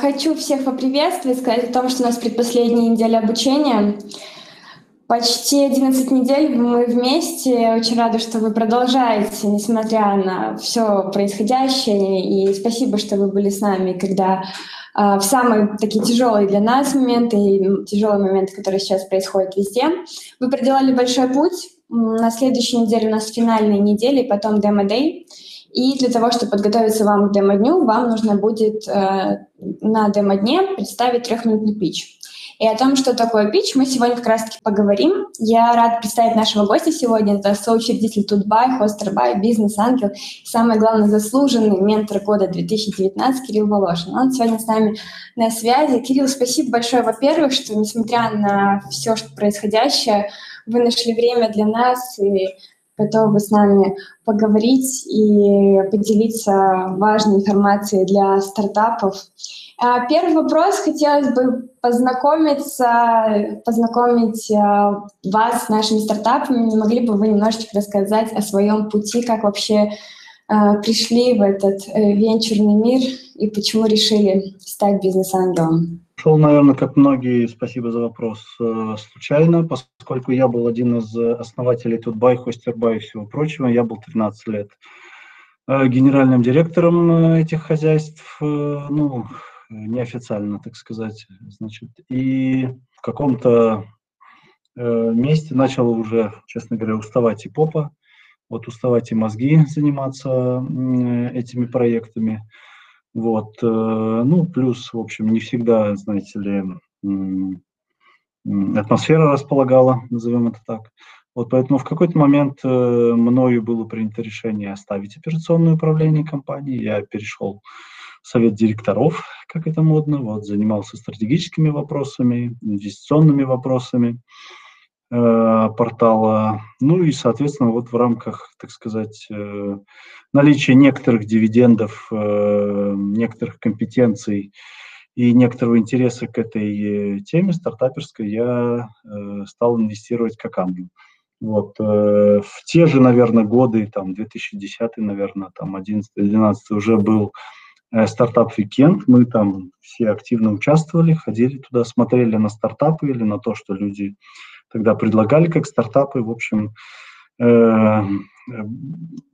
Хочу всех поприветствовать, сказать о том, что у нас предпоследняя неделя обучения. Почти 11 недель мы вместе. Очень рада, что вы продолжаете, несмотря на все происходящее. И спасибо, что вы были с нами, когда в самые такие тяжелые для нас моменты и тяжелые моменты, которые сейчас происходят везде. Вы проделали большой путь. На следующей неделе у нас финальные недели, потом демо-дей. И для того, чтобы подготовиться вам к демо-дню, вам нужно будет э, на демо-дне представить трехминутный пич. И о том, что такое пич, мы сегодня как раз-таки поговорим. Я рад представить нашего гостя сегодня. Это соучредитель Тутбай, Хостербай, бизнес-ангел и, самое главное, заслуженный ментор года 2019 Кирилл Волошин. Он сегодня с нами на связи. Кирилл, спасибо большое, во-первых, что, несмотря на все, что происходящее, вы нашли время для нас и готовы с нами поговорить и поделиться важной информацией для стартапов. А, первый вопрос. Хотелось бы познакомиться, познакомить а, вас с нашими стартапами. Не могли бы вы немножечко рассказать о своем пути, как вообще а, пришли в этот э, венчурный мир и почему решили стать бизнес-ангелом? Шел, наверное, как многие, спасибо за вопрос, э, случайно, поскольку я был один из основателей Тутбай, Хостербай и всего прочего. Я был 13 лет э, генеральным директором этих хозяйств, ну, неофициально, так сказать. Значит, и в каком-то месте начал уже, честно говоря, уставать и попа, вот уставать и мозги заниматься этими проектами. Вот, э, ну, плюс, в общем, не всегда, знаете ли, атмосфера располагала, назовем это так. Вот поэтому в какой-то момент э, мною было принято решение оставить операционное управление компании. Я перешел в совет директоров, как это модно, вот, занимался стратегическими вопросами, инвестиционными вопросами портала. Ну и, соответственно, вот в рамках, так сказать, э, наличия некоторых дивидендов, э, некоторых компетенций и некоторого интереса к этой э, теме стартаперской я э, стал инвестировать как ангел. Вот, э, в те же, наверное, годы, там, 2010, наверное, там, 11-12 уже был э, Startup Weekend, мы там все активно участвовали, ходили туда, смотрели на стартапы или на то, что люди тогда предлагали как стартапы. В общем, э,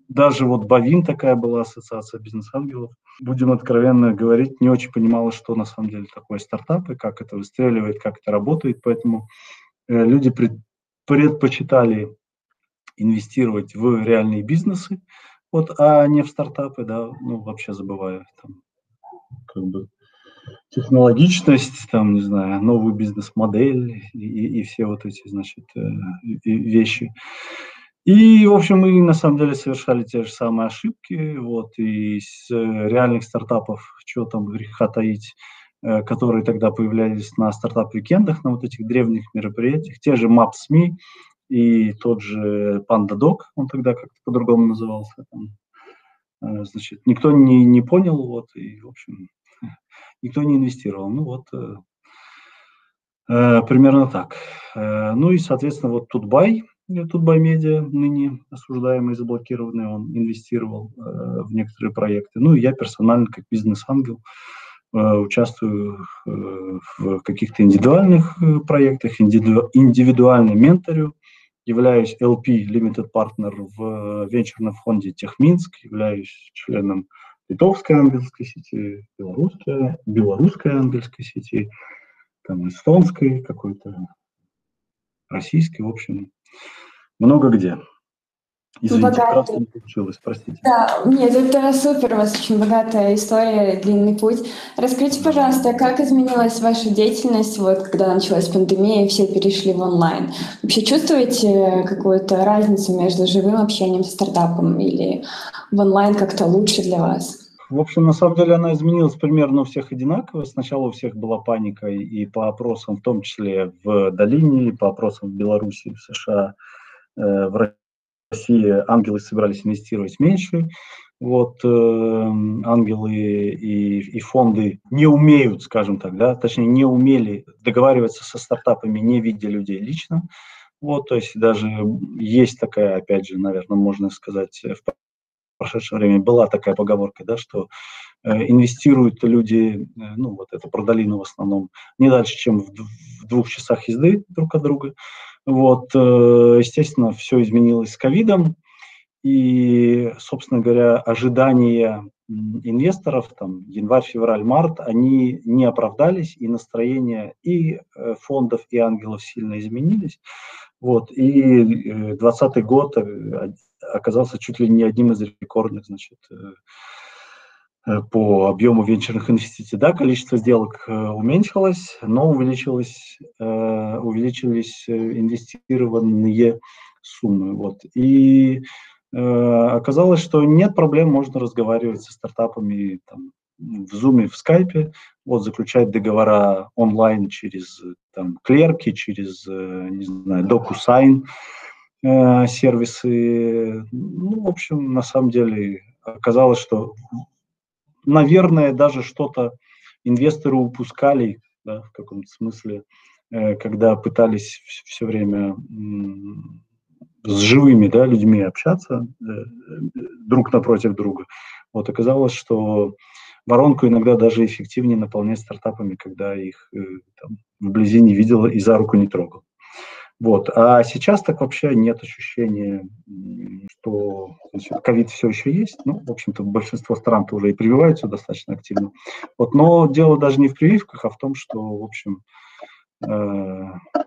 даже вот БАВИН такая была ассоциация бизнес-ангелов. Будем откровенно говорить, не очень понимала, что на самом деле такое стартап и как это выстреливает, как это работает. Поэтому э, люди пред, предпочитали инвестировать в реальные бизнесы, вот, а не в стартапы, да, ну, вообще забывая там, как бы, технологичность, там, не знаю, новую бизнес-модель и, и, все вот эти, значит, э, вещи. И, в общем, мы на самом деле совершали те же самые ошибки, вот, из э, реальных стартапов, что там греха таить, э, которые тогда появлялись на Startup Weekend ах, на вот этих древних мероприятиях, те же Maps.me и тот же PandaDoc, он тогда как-то по-другому назывался, там, значит, никто не, не понял, вот, и, в общем, никто не инвестировал. Ну вот, э, э, примерно так. Э, ну и, соответственно, вот Тутбай, Тутбай Медиа, ныне осуждаемый, заблокированный, он инвестировал в некоторые проекты. Ну и я персонально, как бизнес-ангел, участвую в каких-то индивидуальных проектах, индивиду, индивидуально менторю, являюсь LP Limited Partner в венчурном фонде Техминск, являюсь членом литовской ангельской сети, белорусской, белорусской ангельской сети, там эстонской какой-то, российской, в общем, много где. Извините, богатый. не получилось, простите. Да, нет, это супер, у вас очень богатая история, длинный путь. Расскажите, пожалуйста, как изменилась ваша деятельность, вот когда началась пандемия, и все перешли в онлайн? Вообще чувствуете какую-то разницу между живым общением с стартапом или в онлайн как-то лучше для вас? В общем, на самом деле она изменилась примерно у всех одинаково. Сначала у всех была паника и по опросам, в том числе в Долине, и по опросам в Беларуси, в США, э, в России ангелы собирались инвестировать меньше. Вот э, ангелы и, и фонды не умеют, скажем так, да, точнее не умели договариваться со стартапами, не видя людей лично. Вот, то есть даже есть такая, опять же, наверное, можно сказать, в прошедшее время была такая поговорка, да, что э, инвестируют люди, э, ну вот это про долину в основном, не дальше, чем в, в двух часах езды друг от друга. Вот, э, естественно, все изменилось с ковидом, и, собственно говоря, ожидания инвесторов, там, январь, февраль, март, они не оправдались, и настроение и фондов, и ангелов сильно изменились. Вот, и 2020 год оказался чуть ли не одним из рекордных, значит, э, по объему венчурных инвестиций. Да, количество сделок э, уменьшилось, но увеличилось, э, увеличились инвестированные суммы. Вот. И оказалось, что нет проблем, можно разговаривать со стартапами там, в Zoom, в Skype, вот, заключать договора онлайн через там, клерки, через, не знаю, DocuSign, Э, сервисы. Ну, в общем, на самом деле оказалось, что, наверное, даже что-то инвесторы упускали да, в каком-то смысле, э, когда пытались все время с живыми да, людьми общаться э, друг напротив друга. Вот оказалось, что воронку иногда даже эффективнее наполнять стартапами, когда их там, вблизи не видел и за руку не трогал. Вот. А сейчас так вообще нет ощущения, что ковид все еще есть. Ну, в общем-то, большинство стран уже и прививаются достаточно активно. Вот. Но дело даже не в прививках, а в том, что, в общем, э,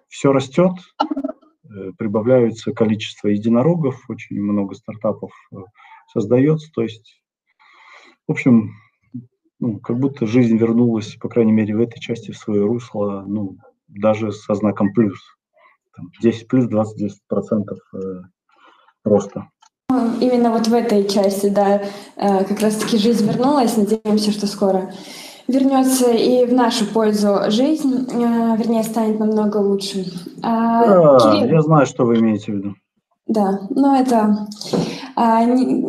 все растет, э, прибавляется количество единорогов, очень много стартапов э, создается. То есть, в общем, ну, как будто жизнь вернулась, по крайней мере, в этой части в свое русло, ну, даже со знаком плюс там, 10 плюс 20-10 процентов э, роста. Именно вот в этой части, да, э, как раз-таки жизнь вернулась. Надеемся, что скоро вернется и в нашу пользу жизнь, э, вернее, станет намного лучше. А, да, Кирилл... я знаю, что вы имеете в виду. Да, но это а, не,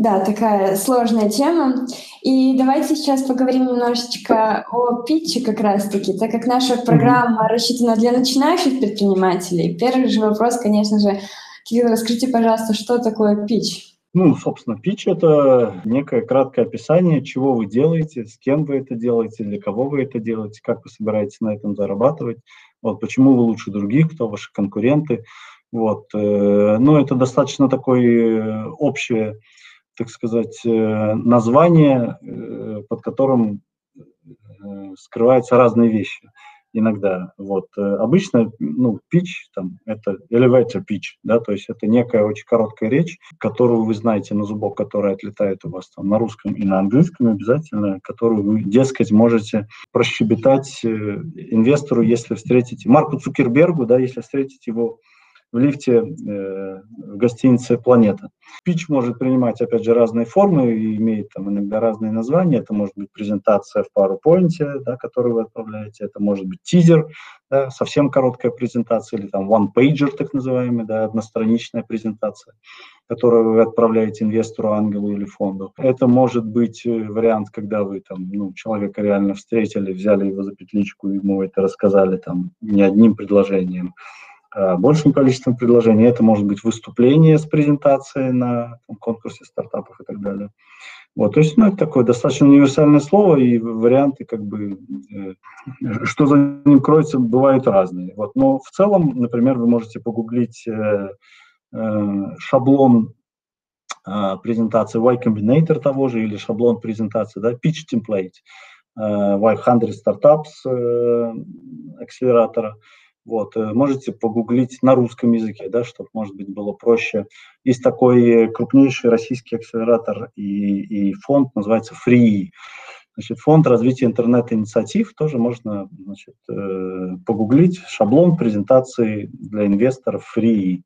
да, такая сложная тема. И давайте сейчас поговорим немножечко о питче как раз-таки, так как наша программа mm-hmm. рассчитана для начинающих предпринимателей. Первый же вопрос, конечно же, Кирилл, расскажите, пожалуйста, что такое питч? Ну, собственно, питч – это некое краткое описание, чего вы делаете, с кем вы это делаете, для кого вы это делаете, как вы собираетесь на этом зарабатывать, вот, почему вы лучше других, кто ваши конкуренты. Вот. Э, ну, это достаточно такое общее так сказать, э, название, э, под которым э, скрываются разные вещи иногда. Вот. Обычно, ну, pitch, там, это elevator pitch, да, то есть это некая очень короткая речь, которую вы знаете на зубок, которая отлетает у вас там на русском и на английском обязательно, которую вы, дескать, можете прощебетать инвестору, если встретите, Марку Цукербергу, да, если встретите его в лифте э, в гостинице «Планета». Пич может принимать, опять же, разные формы и имеет там иногда разные названия. Это может быть презентация в PowerPoint, да, которую вы отправляете, это может быть тизер, да, совсем короткая презентация, или там one-pager, так называемый, да, одностраничная презентация, которую вы отправляете инвестору, ангелу или фонду. Это может быть э, вариант, когда вы там, ну, человека реально встретили, взяли его за петличку, ему это рассказали там не одним предложением, большим количеством предложений. Это может быть выступление с презентацией на конкурсе стартапов и так далее. Вот, то есть, ну, это такое достаточно универсальное слово, и варианты, как бы, э, что за ним кроется, бывают разные. Вот, но в целом, например, вы можете погуглить э, э, шаблон э, презентации Y Combinator того же, или шаблон презентации, да, Pitch Template, э, Y100 Startups э, акселератора. Вот, э, можете погуглить на русском языке, да, чтобы, может быть, было проще. Есть такой крупнейший российский акселератор и, и фонд, называется Free. Значит, фонд развития интернет-инициатив тоже можно значит, э, погуглить. Шаблон презентации для инвесторов Free.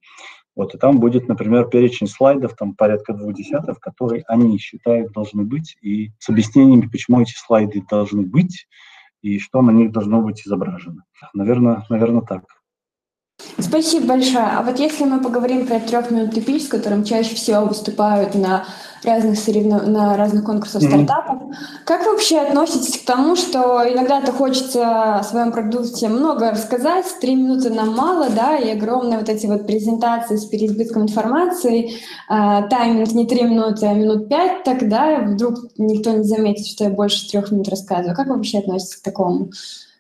Вот, и там будет, например, перечень слайдов, там порядка двух десятков, которые они считают должны быть, и с объяснениями, почему эти слайды должны быть, и что на них должно быть изображено. Наверное, наверное так. Спасибо большое. А вот если мы поговорим про трехминутный пич, с которым чаще всего выступают на разных соревнов... на разных конкурсах mm-hmm. стартапов. Как вы вообще относитесь к тому, что иногда-то хочется о своем продукте много рассказать, три минуты нам мало, да, и огромные вот эти вот презентации с переизбытком информации, э, тайминг не три минуты, а минут пять, тогда вдруг никто не заметит, что я больше трех минут рассказываю. Как вы вообще относитесь к такому?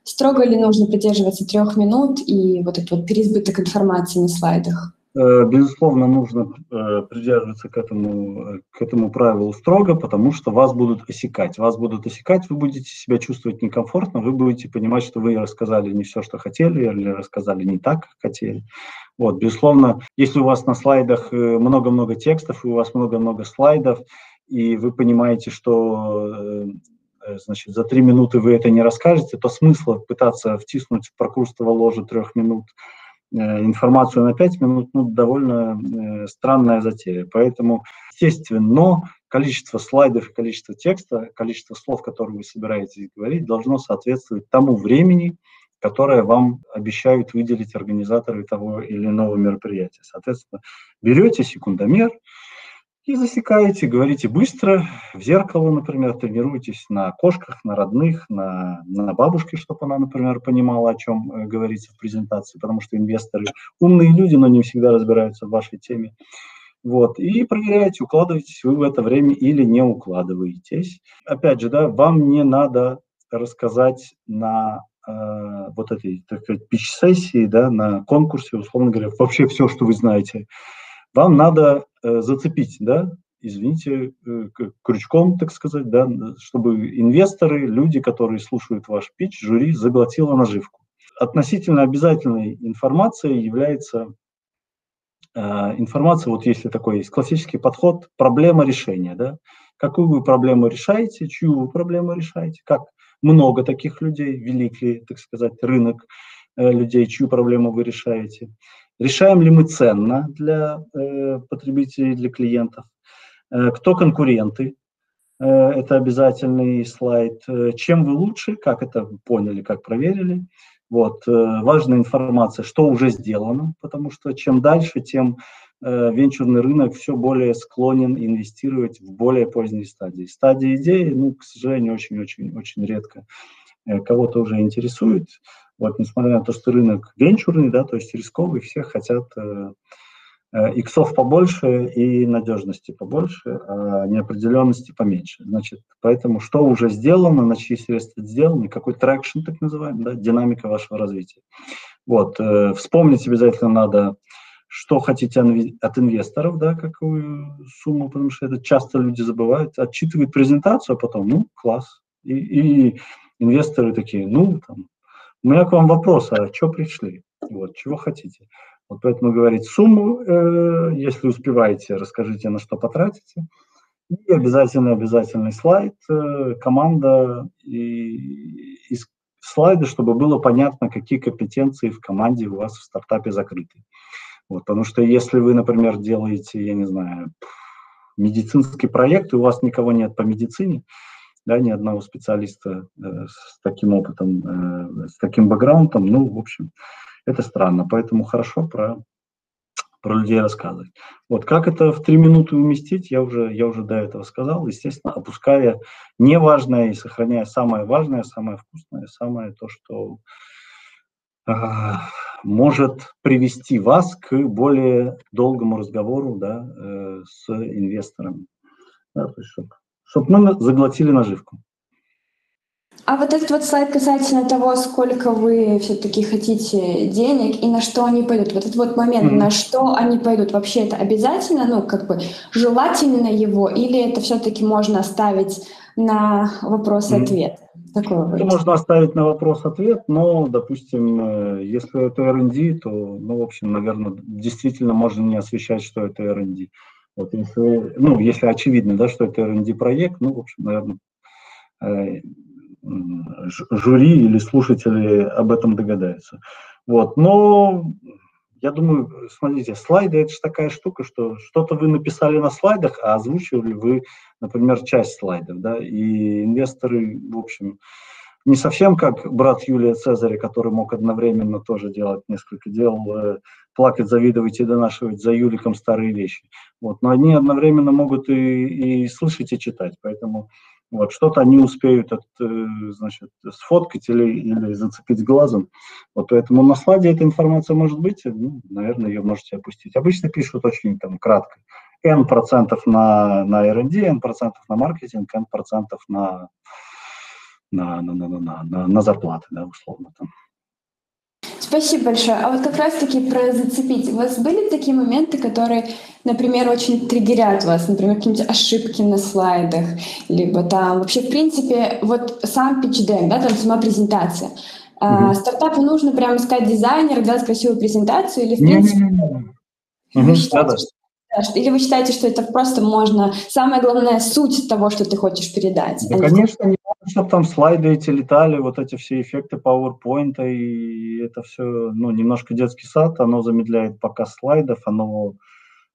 Строго ли нужно придерживаться трех минут и вот этот вот переизбыток информации на слайдах? Э, безусловно, нужно э, придерживаться к этому, к этому правилу строго, потому что вас будут осекать. Вас будут осекать, вы будете себя чувствовать некомфортно, вы будете понимать, что вы рассказали не все, что хотели, или рассказали не так, как хотели. Вот, безусловно, если у вас на слайдах э, много-много текстов, и у вас много-много слайдов, и вы понимаете, что значит, за три минуты вы это не расскажете, то смысла пытаться втиснуть в прокурстово ложе трех минут – Э, информацию на 5 минут, ну, довольно э, странная затея. Поэтому, естественно, количество слайдов количество текста, количество слов, которые вы собираетесь говорить, должно соответствовать тому времени, которое вам обещают выделить организаторы того или иного мероприятия. Соответственно, берете секундомер, и засекаете, говорите быстро, в зеркало, например, тренируйтесь на кошках, на родных, на, на бабушке, чтобы она, например, понимала, о чем э, говорится в презентации, потому что инвесторы умные люди, но не всегда разбираются в вашей теме. Вот, и проверяете, укладываетесь вы в это время или не укладываетесь. Опять же, да, вам не надо рассказать на э, вот этой, так сказать, пич-сессии, да, на конкурсе, условно говоря, вообще все, что вы знаете вам надо зацепить, да, извините, э, крючком, так сказать, да, чтобы инвесторы, люди, которые слушают ваш пич, жюри, заглотило наживку. Относительно обязательной информацией является э, информация, вот если такой есть классический подход, проблема решения, да, какую вы проблему решаете, чью вы проблему решаете, как много таких людей, велик ли, так сказать, рынок э, людей, чью проблему вы решаете, Решаем ли мы ценно для э, потребителей, для клиентов? Э, кто конкуренты? Э, это обязательный слайд. Э, чем вы лучше? Как это поняли, как проверили? Вот. Э, важная информация, что уже сделано, потому что чем дальше, тем э, венчурный рынок все более склонен инвестировать в более поздние стадии. Стадии идеи, ну, к сожалению, очень-очень-очень редко кого-то уже интересует. Вот, несмотря на то, что рынок венчурный, да, то есть рисковый, все хотят э, э, иксов побольше и надежности побольше, а неопределенности поменьше. Значит, поэтому что уже сделано, на чьи средства сделано, какой traction, так называемый, да, динамика вашего развития. Вот, э, вспомнить обязательно надо, что хотите от инвесторов, да, какую сумму, потому что это часто люди забывают, отчитывают презентацию, а потом, ну, класс. И, и инвесторы такие, ну, там, у меня к вам вопрос, а что пришли? Вот, чего хотите? Вот поэтому говорить сумму, э, если успеваете, расскажите, на что потратите. И обязательно обязательный слайд, э, команда и, и слайды, чтобы было понятно, какие компетенции в команде у вас в стартапе закрыты. Вот, потому что если вы, например, делаете, я не знаю, медицинский проект, и у вас никого нет по медицине, да, ни одного специалиста э, с таким опытом, э, с таким бэкграундом, ну, в общем, это странно, поэтому хорошо про, про людей рассказывать. Вот как это в три минуты уместить, я уже, я уже до этого сказал, естественно, опуская неважное и сохраняя самое важное, самое вкусное, самое то, что э, может привести вас к более долгому разговору да, с инвестором. Да, то есть, чтобы чтобы мы заглотили наживку. А вот этот вот слайд касательно того, сколько вы все-таки хотите денег и на что они пойдут. Вот этот вот момент, mm-hmm. на что они пойдут, вообще это обязательно, ну, как бы желательно его, или это все-таки можно оставить на вопрос-ответ? Mm-hmm. Это можно оставить на вопрос-ответ, но, допустим, э, если это R&D, то, ну, в общем, наверное, действительно можно не освещать, что это R&D. Вот если, ну, если очевидно, да, что это R&D проект, ну, в общем, наверное, э, жюри или слушатели об этом догадаются. Вот, но я думаю, смотрите, слайды это же такая штука, что что-то вы написали на слайдах, а озвучивали вы, например, часть слайдов, да, и инвесторы, в общем, не совсем как брат Юлия Цезаря, который мог одновременно тоже делать несколько дел, э, плакать, завидовать и донашивать за Юликом старые вещи. Вот. Но они одновременно могут и, и слышать, и читать. Поэтому вот, что-то они успеют от, э, значит, сфоткать или, или зацепить глазом. Вот поэтому на слайде эта информация может быть, ну, наверное, ее можете опустить. Обычно пишут очень там кратко. N процентов на, на R&D, N процентов на маркетинг, N процентов на, на, на, на, на, на, на зарплаты, да, условно там. Спасибо большое. А вот как раз-таки про зацепить. У вас были такие моменты, которые, например, очень триггерят вас, например, какие-нибудь ошибки на слайдах, либо там вообще, в принципе, вот сам deck, да, там сама презентация. Mm-hmm. А, стартапу нужно прямо искать дизайнера, делать красивую презентацию или, в принципе... Mm-hmm. Вы считаете, что или вы считаете, что это просто можно, самая главная суть того, что ты хочешь передать? Да, конечно, не чтобы там слайды эти летали, вот эти все эффекты PowerPoint, и это все, ну, немножко детский сад, оно замедляет показ слайдов, оно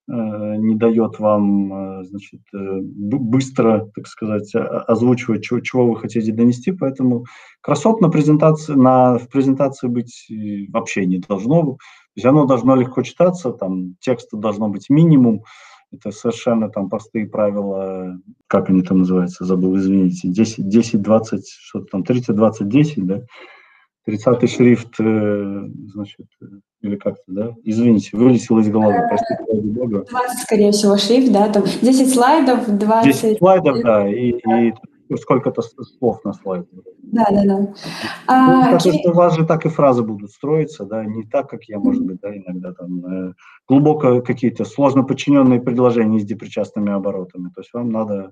э, не дает вам, э, значит, э, быстро, так сказать, озвучивать, чего, чего вы хотите донести, поэтому красот на презентации, на, в презентации быть вообще не должно, то есть оно должно легко читаться, там текста должно быть минимум, это совершенно там простые правила, как они там называются, забыл, извините, 10, 10 20, что-то там, 30, 20, 10, да? 30 шрифт, э, значит, э, или как-то, да? Извините, вылетело из головы, простите, ради бога. 20, скорее всего, шрифт, да, там 10 слайдов, 20... 10 слайдов, да, и, и сколько-то слов на слайде. Да, да, да. Ну, а, потому что у вас же так и фразы будут строиться, да, не так, как я, может быть, да, иногда там э, глубоко какие-то сложно подчиненные предложения с депричастными оборотами. То есть вам надо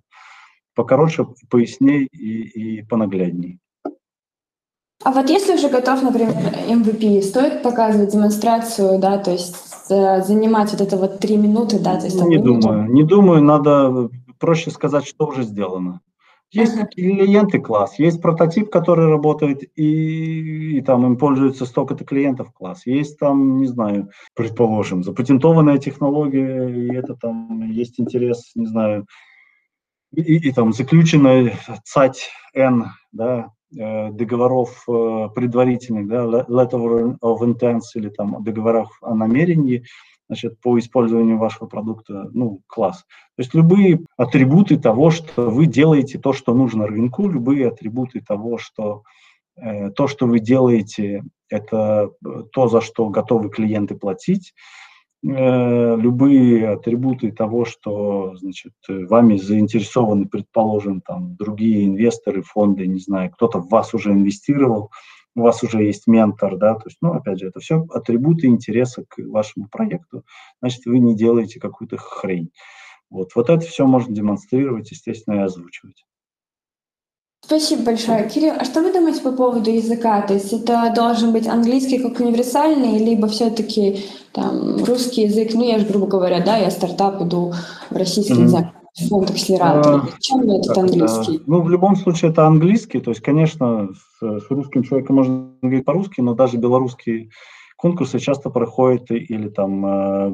покороче, поясней и, и понаглядней. А вот если уже готов, например, MVP, стоит показывать демонстрацию, да, то есть э, занимать вот это вот три минуты, да, то есть... Не минуту? думаю, не думаю, надо проще сказать, что уже сделано. Есть клиенты класс, есть прототип, который работает, и, и там им пользуется столько-то клиентов класс. Есть там, не знаю, предположим, запатентованная технология, и это там есть интерес, не знаю, и, и, и там заключенная ЦАТь N, да, э, договоров э, предварительных, да, letter of intent или там договоров о намерении, значит, по использованию вашего продукта, ну, класс. То есть любые атрибуты того, что вы делаете то, что нужно рынку, любые атрибуты того, что э, то, что вы делаете, это э, то, за что готовы клиенты платить, э, любые атрибуты того, что, значит, вами заинтересованы, предположим, там, другие инвесторы, фонды, не знаю, кто-то в вас уже инвестировал, у вас уже есть ментор, да, то есть, ну, опять же, это все атрибуты интереса к вашему проекту, значит, вы не делаете какую-то хрень. Вот, вот это все можно демонстрировать, естественно, и озвучивать. Спасибо большое. Кирилл, а что вы думаете по поводу языка? То есть это должен быть английский как универсальный, либо все-таки там русский язык, ну я же, грубо говоря, да, я стартап иду в российский mm-hmm. язык фонд акселератора. А, Чем этот английский? Ну, в любом случае, это английский. То есть, конечно, с, с русским человеком можно говорить по-русски, но даже белорусские конкурсы часто проходят или там э,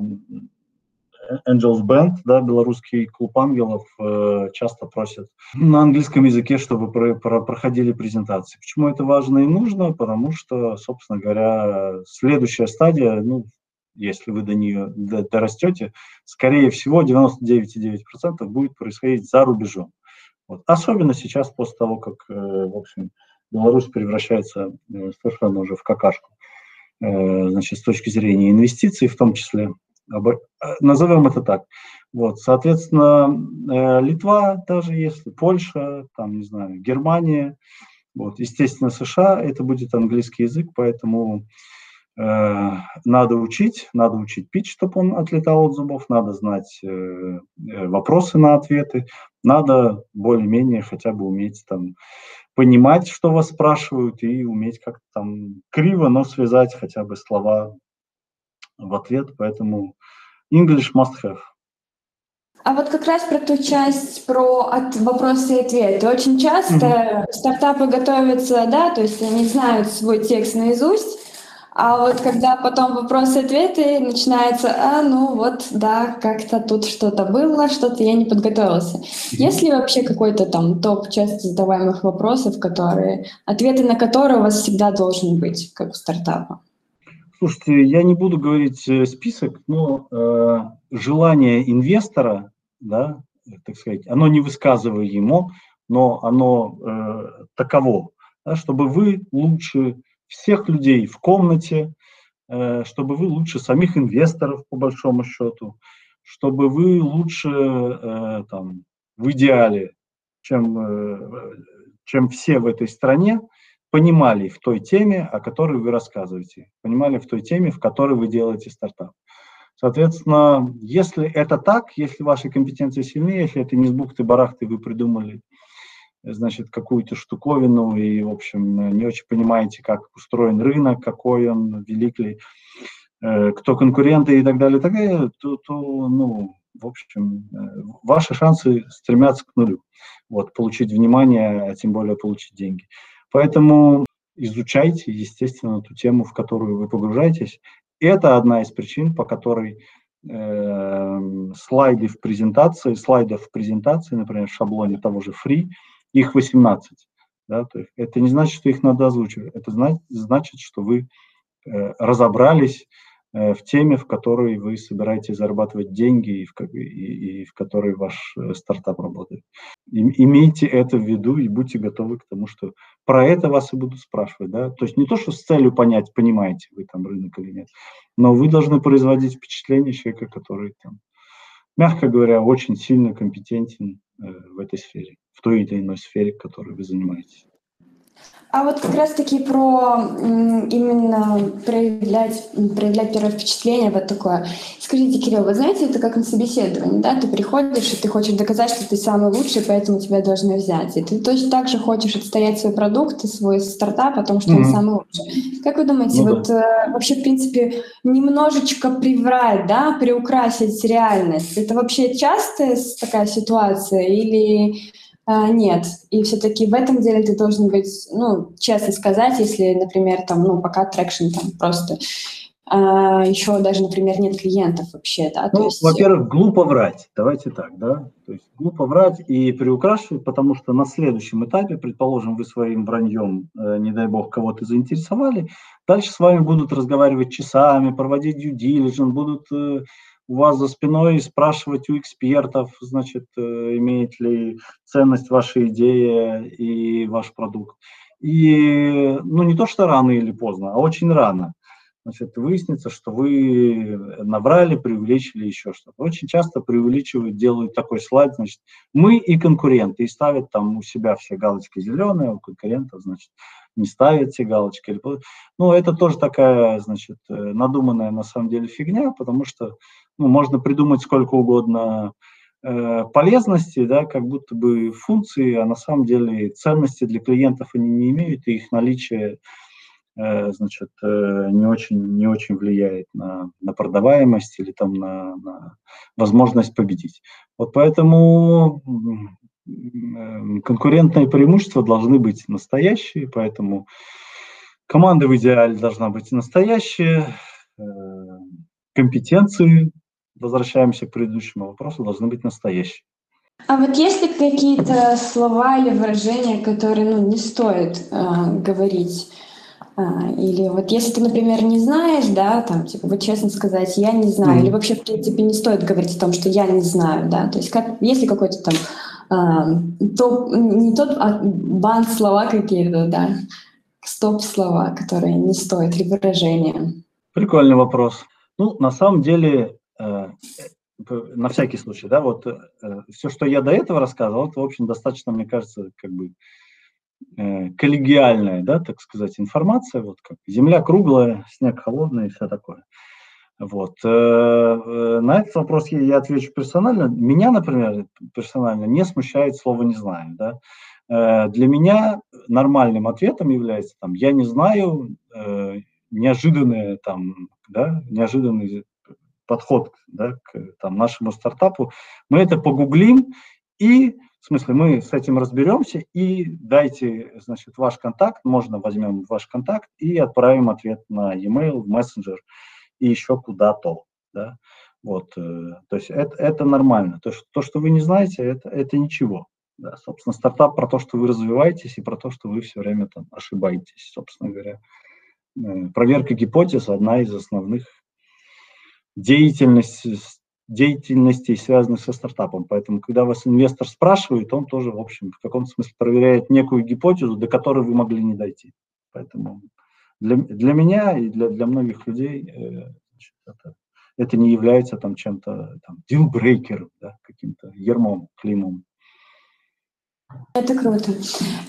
Angels Band, да, белорусский клуб ангелов, э, часто просят на английском языке, чтобы про, про, проходили презентации. Почему это важно и нужно? Потому что, собственно говоря, следующая стадия, ну, если вы до нее дорастете, скорее всего 99,9% будет происходить за рубежом. Вот. Особенно сейчас, после того, как, э, в общем, Беларусь превращается э, совершенно уже в какашку, э, значит, с точки зрения инвестиций в том числе. Назовем это так. Вот, соответственно, Литва, даже если Польша, там, не знаю, Германия, вот, естественно, США, это будет английский язык, поэтому надо учить, надо учить пить, чтобы он отлетал от зубов, надо знать э, э, вопросы на ответы, надо более-менее хотя бы уметь там понимать, что вас спрашивают, и уметь как-то там криво, но связать хотя бы слова в ответ, поэтому English must have. А вот как раз про ту часть про от вопросы и ответы. Очень часто mm-hmm. стартапы готовятся, да, то есть они знают свой текст наизусть, А вот когда потом вопросы-ответы начинается, а, ну вот, да, как-то тут что-то было, что-то я не подготовился. Есть ли вообще какой-то там топ часто задаваемых вопросов, которые, ответы на которые у вас всегда должен быть, как у стартапа? Слушайте, я не буду говорить э, список, но э, желание инвестора, да, так сказать, оно не высказываемо, но оно э, таково, да, чтобы вы лучше всех людей в комнате, э, чтобы вы лучше самих инвесторов, по большому счету, чтобы вы лучше э, там, в идеале, чем, э, чем все в этой стране, понимали в той теме, о которой вы рассказываете, понимали в той теме, в которой вы делаете стартап. Соответственно, если это так, если ваши компетенции сильны, если это не с бухты-барахты вы придумали значит, какую-то штуковину и, в общем, не очень понимаете, как устроен рынок, какой он, велик ли, э, кто конкуренты и так далее, и так далее, то, то ну, в общем, э, ваши шансы стремятся к нулю. Вот, получить внимание, а тем более получить деньги. Поэтому изучайте, естественно, ту тему, в которую вы погружаетесь. Это одна из причин, по которой э, слайды в презентации, слайдов в презентации, например, в шаблоне того же Free, их 18. Да, то есть это не значит, что их надо озвучивать, это значит, что вы э, разобрались э, в теме, в которой вы собираетесь зарабатывать деньги и в, и, и в которой ваш э, стартап работает. И, имейте это в виду и будьте готовы к тому, что про это вас и будут спрашивать. Да? То есть не то, что с целью понять, понимаете вы там рынок или нет, но вы должны производить впечатление человека, который там, мягко говоря, очень сильно компетентен в этой сфере в той или иной сфере, которой вы занимаетесь. А вот как раз-таки про именно проявлять, проявлять первое впечатление, вот такое. Скажите, Кирилл, вы знаете, это как на собеседовании, да? Ты приходишь, и ты хочешь доказать, что ты самый лучший, поэтому тебя должны взять. И ты точно так же хочешь отстоять свой продукт и свой стартап о том, что mm-hmm. он самый лучший. Как вы думаете, ну, вот да. э, вообще, в принципе, немножечко приврать, да, приукрасить реальность, это вообще частая такая ситуация или а, нет. И все-таки в этом деле ты должен быть, ну, честно сказать, если, например, там, ну, пока traction там просто а, еще даже, например, нет клиентов вообще, да? Ну, есть... во-первых, глупо врать, давайте так, да? То есть глупо врать и приукрашивать, потому что на следующем этапе, предположим, вы своим враньем, э, не дай бог, кого-то заинтересовали, дальше с вами будут разговаривать часами, проводить due diligence, будут э, у вас за спиной спрашивать у экспертов, значит, э, имеет ли ценность ваша идея и ваш продукт. И, ну, не то, что рано или поздно, а очень рано. Значит, выяснится, что вы набрали, преувеличили еще что-то. Очень часто преувеличивают, делают такой слайд, значит, мы и конкуренты, и ставят там у себя все галочки зеленые, а у конкурентов, значит, не ставят все галочки. Ну, это тоже такая, значит, э, надуманная на самом деле фигня, потому что ну, можно придумать сколько угодно э, полезности, да, как будто бы функции, а на самом деле ценности для клиентов они не имеют, и их наличие э, значит, э, не, очень, не очень влияет на, на продаваемость или там на, на возможность победить. Вот поэтому э, конкурентные преимущества должны быть настоящие, поэтому команда в идеале должна быть настоящая, э, компетенции возвращаемся к предыдущему вопросу, должны быть настоящие. А вот есть ли какие-то слова или выражения, которые ну, не стоит э, говорить? А, или вот если ты, например, не знаешь, да, там, типа, вот честно сказать, я не знаю, mm или вообще, в принципе, не стоит говорить о том, что я не знаю, да, то есть как, есть ли какой-то там э, топ, не тот, а бан слова какие-то, да, стоп-слова, которые не стоит, или выражения? Прикольный вопрос. Ну, на самом деле, на всякий случай, да, вот э, все, что я до этого рассказывал, это, в общем, достаточно, мне кажется, как бы э, коллегиальная, да, так сказать, информация, вот как земля круглая, снег холодный и все такое. Вот. На этот вопрос я отвечу персонально. Меня, например, персонально не смущает слово «не знаю». Да? Для меня нормальным ответом является там «я не знаю», неожиданное там, да, неожиданный подход да, к там, нашему стартапу, мы это погуглим И, в смысле, мы с этим разберемся и дайте, значит, ваш контакт, можно возьмем ваш контакт и отправим ответ на e-mail, в мессенджер и еще куда-то, да. Вот, э, то есть это, это нормально. То, что, то, что вы не знаете, это, это ничего. Да, собственно, стартап про то, что вы развиваетесь, и про то, что вы все время там ошибаетесь, собственно говоря. Э, проверка гипотез – одна из основных деятельностей, деятельностей, связанных со стартапом. Поэтому, когда вас инвестор спрашивает, он тоже, в общем, в каком-то смысле проверяет некую гипотезу, до которой вы могли не дойти. Поэтому для, для меня и для, для многих людей э, значит, это, это не является там чем-то там дилбрейкером, да, каким-то ермом, климом. Это круто.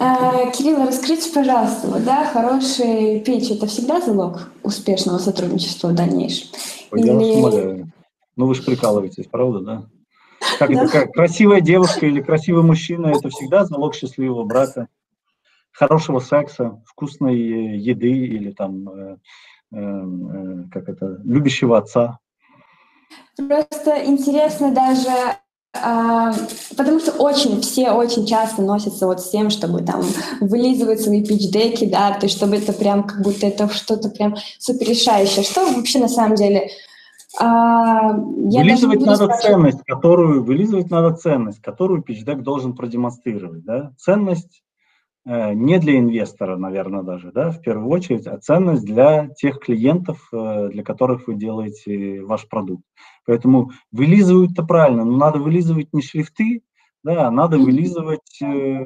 А, Кирилл, расскажите, пожалуйста, вот, да, хороший пич – это всегда залог успешного сотрудничества в дальнейшем? Я вас умоляю. Ну, вы же прикалываетесь, правда, да? Как это, как, красивая девушка или красивый мужчина – это всегда залог счастливого брака, хорошего секса, вкусной еды или там, э, э, э, как это, любящего отца. Просто интересно даже потому что очень, все очень часто носятся вот с тем, чтобы там вылизывать свои пич-деки, да, то есть чтобы это прям как будто это что-то прям супер решающее. Что вообще на самом деле а, вылизывать надо спрашивать. ценность, которую вылизывать надо ценность, которую пичдек должен продемонстрировать. Да? Ценность э, не для инвестора, наверное, даже, да, в первую очередь, а ценность для тех клиентов, э, для которых вы делаете ваш продукт. Поэтому вылизывают-то правильно, но надо вылизывать не шрифты, да, а надо вылизывать, э,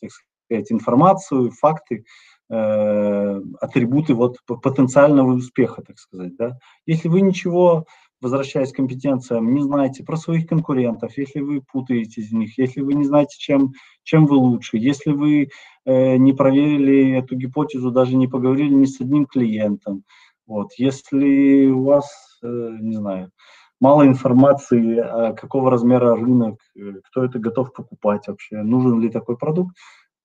так сказать, информацию, факты, э, атрибуты вот потенциального успеха, так сказать. Да. Если вы ничего, возвращаясь к компетенциям, не знаете про своих конкурентов, если вы путаетесь в них, если вы не знаете, чем, чем вы лучше, если вы э, не проверили эту гипотезу, даже не поговорили ни с одним клиентом, вот, если у вас не знаю, мало информации, а какого размера рынок, э, кто это готов покупать вообще, нужен ли такой продукт.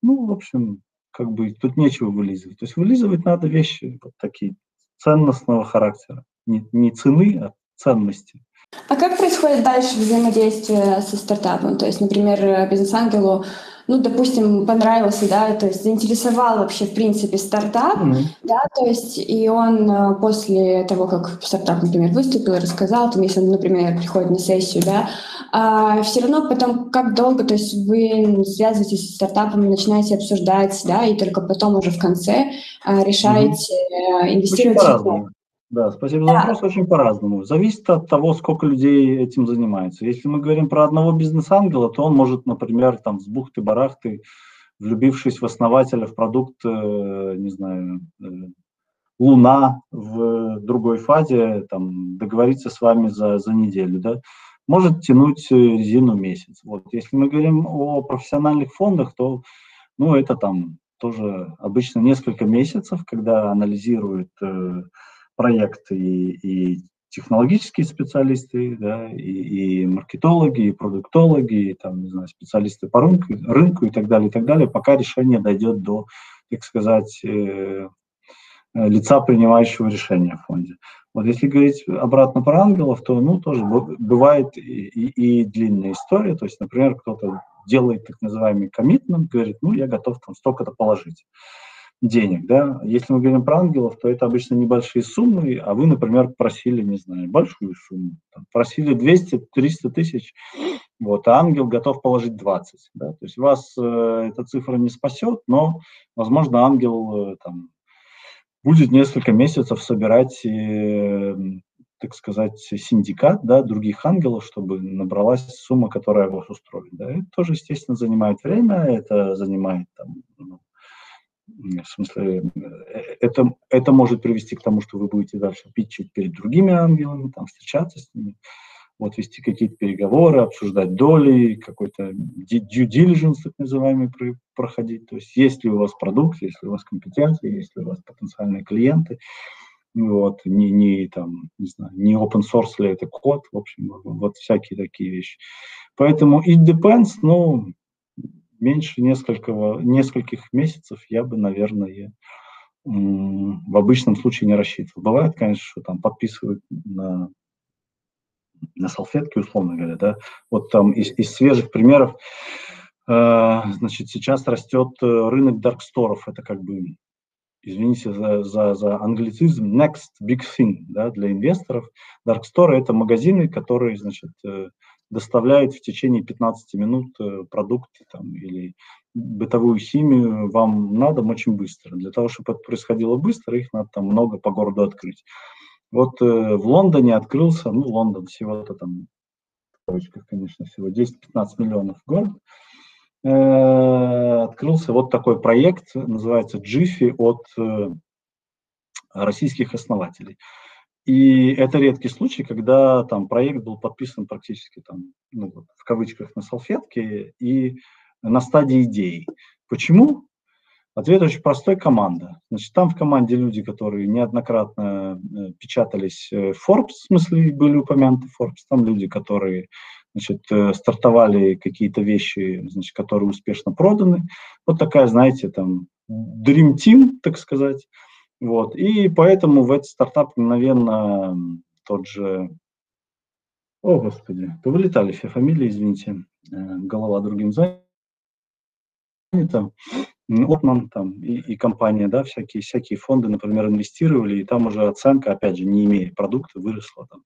Ну, в общем, как бы тут нечего вылизывать. То есть вылизывать надо вещи вот такие ценностного характера. Не, не цены, а ценности. А как происходит дальше взаимодействие со стартапом? То есть, например, бизнес-ангелу ну, допустим, понравился, да, то есть заинтересовал вообще, в принципе, стартап, mm-hmm. да, то есть и он э, после того, как стартап, например, выступил, рассказал, там, если он, например, приходит на сессию, да, а все равно потом как долго, то есть вы связываетесь с стартапом, начинаете обсуждать, да, и только потом уже в конце а, решаете mm-hmm. инвестировать. Да, спасибо за вопрос. Очень по-разному. Зависит от того, сколько людей этим занимается. Если мы говорим про одного бизнес-ангела, то он может, например, там с бухты-барахты, влюбившись в основателя, в продукт, э, не знаю, э, Луна в другой фазе, там, договориться с вами за, за неделю, да, может тянуть резину месяц. Вот. Если мы говорим о профессиональных фондах, то, ну, это там тоже обычно несколько месяцев, когда анализируют э, проекты и, и технологические специалисты, да, и, и маркетологи, и продуктологи, и там, не знаю, специалисты по рынку, рынку и так далее, и так далее, пока решение дойдет до, так сказать, э, лица, принимающего решение в фонде. Вот если говорить обратно про ангелов, то, ну, тоже бывает и, и, и длинная история, то есть, например, кто-то делает так называемый коммитмент, говорит, ну, я готов там столько-то положить денег, да. Если мы говорим про ангелов, то это обычно небольшие суммы, а вы, например, просили, не знаю, большую сумму, там, просили 200-300 тысяч, вот, а ангел готов положить 20, да. То есть вас э, эта цифра не спасет, но, возможно, ангел э, там будет несколько месяцев собирать, э, так сказать, синдикат, да, других ангелов, чтобы набралась сумма, которая вас устроит, да. Это тоже, естественно, занимает время, это занимает там, ну, в смысле, э, это, это может привести к тому, что вы будете дальше питчить перед другими ангелами, там, встречаться с ними, вот, вести какие-то переговоры, обсуждать доли, какой-то due diligence, так называемый, проходить. То есть, есть ли у вас продукт, есть ли у вас компетенции, есть ли у вас потенциальные клиенты, вот, не, не, там, не знаю, не open source ли это код, в общем, вот всякие такие вещи. Поэтому it depends, ну, меньше несколького, нескольких месяцев я бы, наверное, в обычном случае не рассчитывал. Бывает, конечно, что там подписывают на на салфетке, условно говоря, да. Вот там из, из свежих примеров, э, значит, сейчас растет рынок дарксторов. Это как бы, извините за, за, за англицизм, next big thing да, для инвесторов. Дарксторы – это магазины, которые, значит, доставляют в течение 15 минут продукты там, или бытовую химию вам надо очень быстро. Для того, чтобы это происходило быстро, их надо там много по городу открыть. Вот э, в Лондоне открылся, ну, Лондон всего-то там, в точках, конечно, всего 10-15 миллионов город, э, открылся вот такой проект, называется Jiffy от э, российских основателей. И это редкий случай, когда там проект был подписан практически там, ну, в кавычках на салфетке, и на стадии идей. Почему? Ответ очень простой – команда. Значит, там в команде люди, которые неоднократно э, печатались в Forbes, в смысле были упомянуты Forbes, там люди, которые значит, э, стартовали какие-то вещи, значит, которые успешно проданы. Вот такая, знаете, там, Dream Team, так сказать. Вот. И поэтому в этот стартап мгновенно тот же... О, Господи, повылетали все фамилии, извините, э, голова другим занята Отман там, и, и компания, да, всякие, всякие фонды, например, инвестировали, и там уже оценка, опять же, не имея продукта, выросла там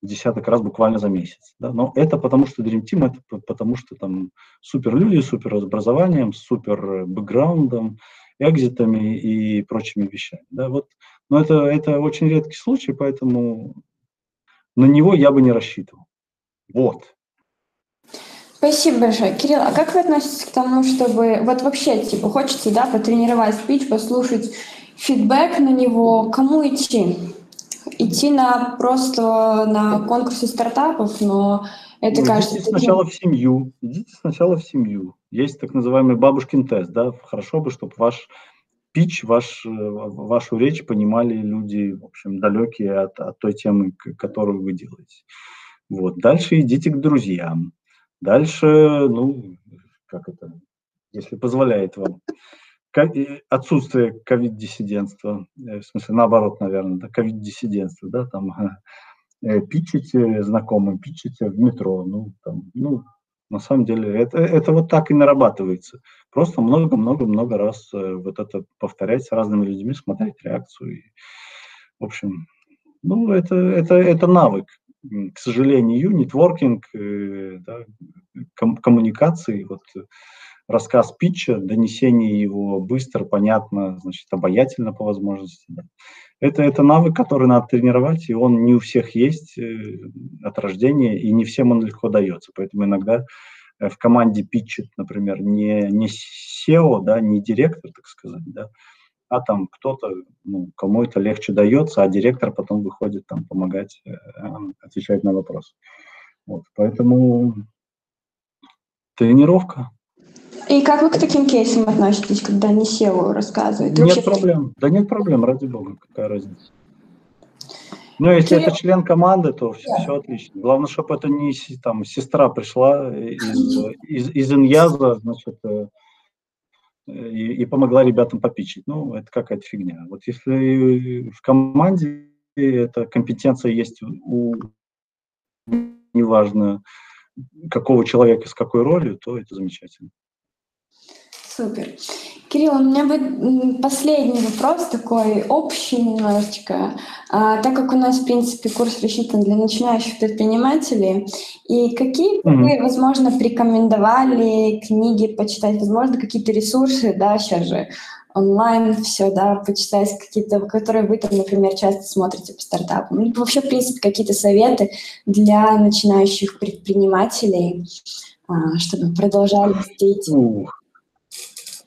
в десяток раз буквально за месяц. Да? Но это потому, что Dream Team, это потому, что там супер люди, супер образованием, супер бэкграундом, экзитами и прочими вещами. Да? Вот. Но это, это очень редкий случай, поэтому на него я бы не рассчитывал. Вот. Спасибо большое. Кирилл, а как вы относитесь к тому, чтобы... Вот вообще, типа, хочется, да, потренировать спич, послушать фидбэк на него. Кому идти? Идти на просто на конкурсы стартапов, но это ну, кажется... Идите таким... сначала в семью. Идите сначала в семью. Есть так называемый бабушкин тест, да. Хорошо бы, чтобы ваш пич, ваш, э, вашу речь понимали люди, в общем, далекие от, от той темы, которую вы делаете. Вот. Дальше идите к друзьям Дальше, ну, как это, если позволяет вам, отсутствие ковид-диссидентства, э, в смысле, наоборот, наверное, да, ковид-диссидентство, да, там, э, питчите знакомым, питчите в метро, ну, там, ну, на самом деле, это, это вот так и нарабатывается. Просто много-много-много раз э, вот это повторять с разными людьми, смотреть реакцию. И, в общем, ну, это, это, это навык к сожалению, нетворкинг, э, да, ком коммуникации, вот рассказ питча, донесение его быстро, понятно, значит, обаятельно по возможности. Да. Это, это навык, который надо тренировать, и он не у всех есть э, от рождения, и не всем он легко дается. Поэтому иногда э, в команде питчит, например, не, не SEO, да, не директор, так сказать, да, а там кто-то, ну, кому это легче дается, а директор потом выходит там помогать, э, отвечать на вопросы. Вот, поэтому тренировка. И как вы к таким кейсам относитесь, когда не SEO рассказывает? Нет Вообще... проблем, да нет проблем, ради бога, какая разница. Ну, если Кирилл... это член команды, то все, да. все отлично. Главное, чтобы это не там сестра пришла из, из, из Иньяза, значит, э, и, и помогла ребятам попичить. Ну, это какая-то фигня. Вот если в команде эта компетенция есть у, неважно, какого человека с какой ролью, то это замечательно. Супер. Кирилл, у меня будет последний вопрос такой общий немножечко. А, так как у нас, в принципе, курс рассчитан для начинающих предпринимателей, и какие mm-hmm. вы, возможно, порекомендовали книги почитать, возможно, какие-то ресурсы, да, сейчас же онлайн все, да, почитать какие-то, которые вы там, например, часто смотрите по стартапам, либо вообще, в принципе, какие-то советы для начинающих предпринимателей, а, чтобы продолжали деятельность?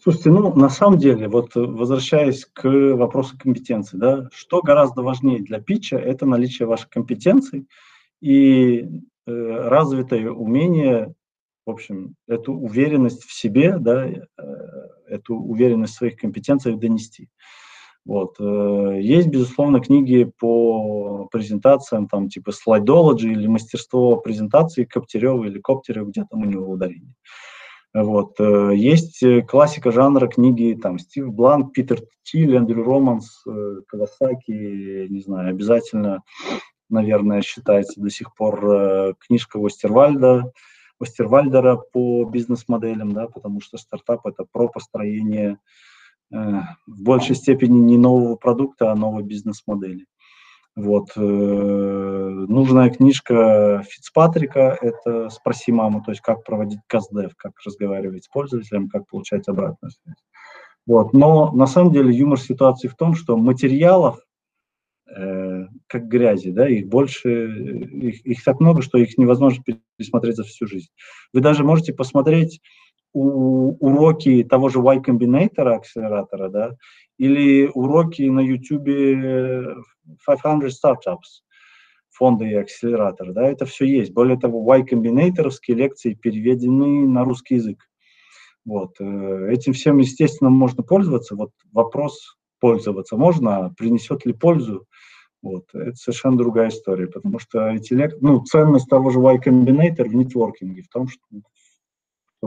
Слушайте, ну, на самом деле, вот возвращаясь к вопросу компетенции, да, что гораздо важнее для питча, это наличие ваших компетенций и э, развитое умение, в общем, эту уверенность в себе, да, э, эту уверенность в своих компетенциях донести. Вот. Э, есть, безусловно, книги по презентациям, там, типа Slideology или мастерство презентации Коптерева или Коптерева, где там у него ударение. Вот. Э, есть э, классика жанра книги, там, Стив Бланк, Питер Тиль, Эндрю Романс, э, Кавасаки, не знаю, обязательно наверное, считается до сих пор книжка Остервальда, Остервальдера по бизнес-моделям, да, потому что стартап – это про построение в большей степени не нового продукта, а новой бизнес-модели. Вот. Э, нужная книжка Фицпатрика – это «Спроси маму», то есть как проводить каздев, как разговаривать с пользователем, как получать обратную связь. Вот. Но на самом деле юмор ситуации в том, что материалов э, как грязи, да, их больше, их, их так много, что их невозможно пересмотреть за всю жизнь. Вы даже можете посмотреть у, уроки того же Y Combinator акселератора, да, или уроки на YouTube 500 Startups, фонда и акселератор, да, это все есть. Более того, Y Combinatorские лекции переведены на русский язык. Вот. Э, этим всем, естественно, можно пользоваться. Вот вопрос пользоваться можно, а принесет ли пользу, вот. Это совершенно другая история, потому что эти лекции, ну, ценность того же Y Combinator в нетворкинге, в том, что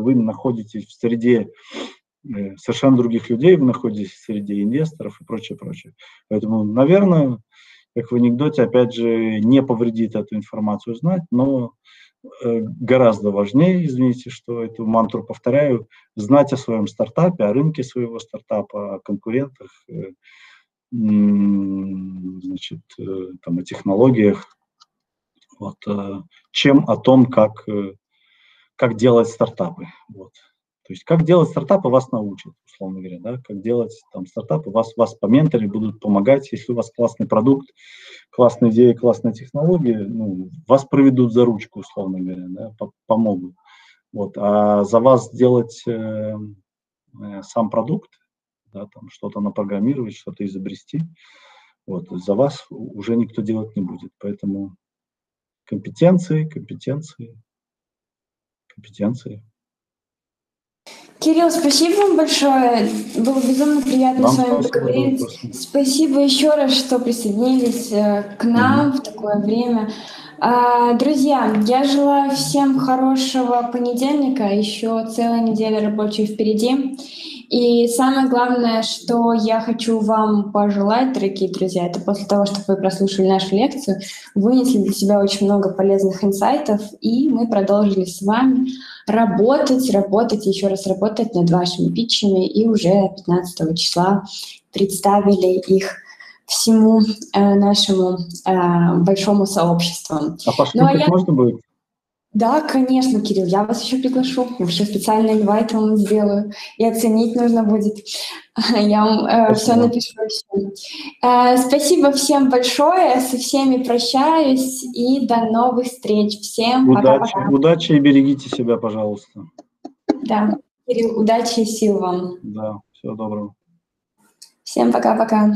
вы находитесь в среде э, совершенно других людей, вы находитесь в среде инвесторов и прочее, прочее. Поэтому, наверное, как в анекдоте, опять же, не повредит эту информацию знать, но Э, гораздо важнее, извините, что эту мантру повторяю, знать о своем стартапе, о рынке своего стартапа, о конкурентах, э, значит, там, о технологиях, вот, чем о том, как, как делать стартапы. Вот. То есть как делать стартапы вас научат, условно говоря, да, как делать там стартапы, вас, вас по менторе будут помогать, если у вас классный продукт, классная идея, классная технология, ну, вас проведут за ручку, условно говоря, да, помогут. Вот. А за вас сделать э, э, сам продукт, да, там что-то напрограммировать, что-то изобрести, вот, за вас уже никто делать не будет. Поэтому компетенции, компетенции, компетенции. Кирилл, спасибо вам большое. Было безумно приятно вам с вами поговорить. Спасибо. спасибо еще раз, что присоединились э, к нам mm-hmm. в такое время. А, друзья, я желаю всем хорошего понедельника. Еще целая неделя рабочей впереди. И самое главное, что я хочу вам пожелать, дорогие друзья, это после того, что вы прослушали нашу лекцию, вынесли для себя очень много полезных инсайтов, и мы продолжили с вами работать, работать, еще раз работать над вашими питчами, и уже 15 числа представили их всему э, нашему э, большому сообществу. А ну, а я... можно будет? Да, конечно, Кирилл, я вас еще приглашу. Вообще специально инвайт вам сделаю. И оценить нужно будет. Я вам э, все напишу. Э, спасибо всем большое. Со всеми прощаюсь. И до новых встреч. Всем удачи, пока-пока. Удачи и берегите себя, пожалуйста. Да, Кирилл, удачи и сил вам. Да, всего доброго. Всем пока-пока.